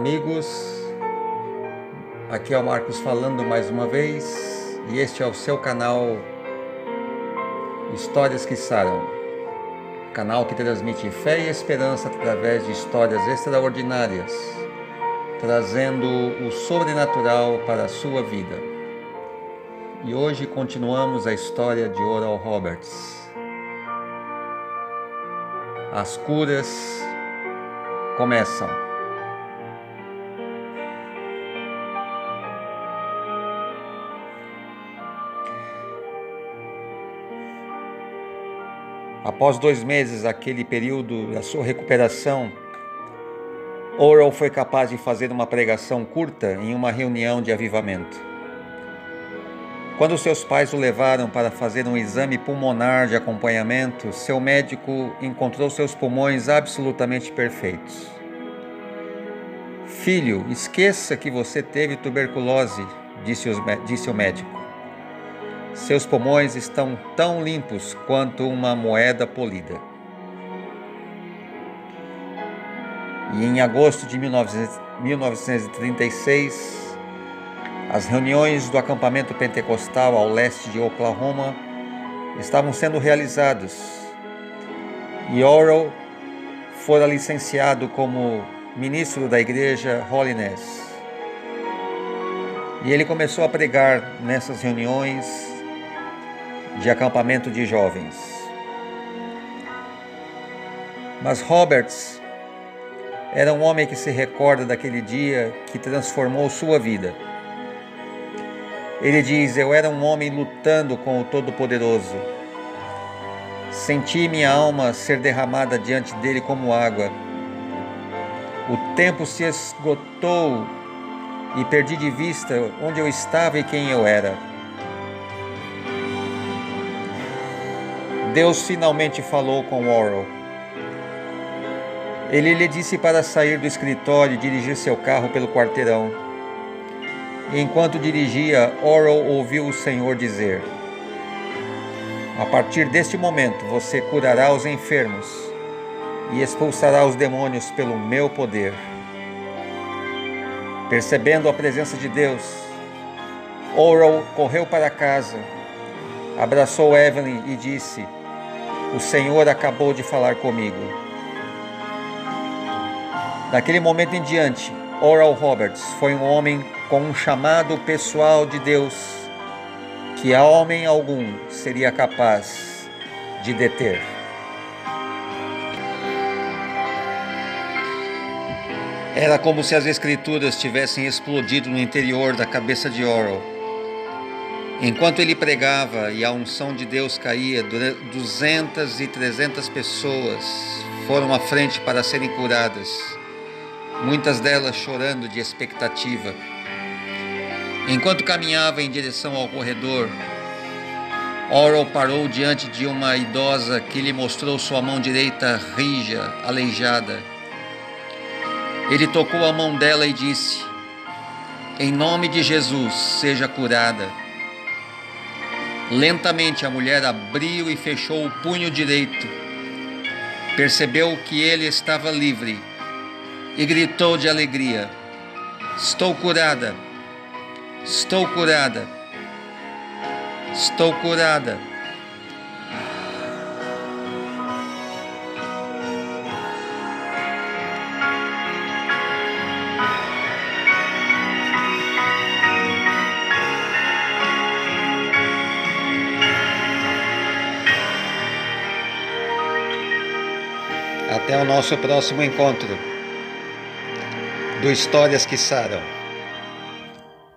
amigos. Aqui é o Marcos falando mais uma vez e este é o seu canal Histórias que Saram. Canal que transmite fé e esperança através de histórias extraordinárias, trazendo o sobrenatural para a sua vida. E hoje continuamos a história de Oral Roberts. As curas começam. Após dois meses, aquele período da sua recuperação, Oral foi capaz de fazer uma pregação curta em uma reunião de avivamento. Quando seus pais o levaram para fazer um exame pulmonar de acompanhamento, seu médico encontrou seus pulmões absolutamente perfeitos. Filho, esqueça que você teve tuberculose, disse o médico. Seus pulmões estão tão limpos quanto uma moeda polida. E em agosto de 1936, as reuniões do acampamento pentecostal ao leste de Oklahoma estavam sendo realizadas. E Oral fora licenciado como ministro da igreja Holiness. E ele começou a pregar nessas reuniões de acampamento de jovens. Mas Roberts era um homem que se recorda daquele dia que transformou sua vida. Ele diz: Eu era um homem lutando com o Todo-Poderoso. Senti minha alma ser derramada diante dele como água. O tempo se esgotou e perdi de vista onde eu estava e quem eu era. Deus finalmente falou com Oral. Ele lhe disse para sair do escritório e dirigir seu carro pelo quarteirão. Enquanto dirigia, Oral ouviu o Senhor dizer: A partir deste momento você curará os enfermos e expulsará os demônios pelo meu poder. Percebendo a presença de Deus, Oral correu para casa, abraçou Evelyn e disse: o Senhor acabou de falar comigo. Daquele momento em diante, Oral Roberts foi um homem com um chamado pessoal de Deus que a homem algum seria capaz de deter. Era como se as escrituras tivessem explodido no interior da cabeça de Oral Enquanto ele pregava e a unção de Deus caía, 200 e 300 pessoas foram à frente para serem curadas, muitas delas chorando de expectativa. Enquanto caminhava em direção ao corredor, Oral parou diante de uma idosa que lhe mostrou sua mão direita rija, aleijada. Ele tocou a mão dela e disse: Em nome de Jesus, seja curada. Lentamente a mulher abriu e fechou o punho direito. Percebeu que ele estava livre e gritou de alegria: Estou curada! Estou curada! Estou curada! Até o nosso próximo encontro do Histórias que Saram.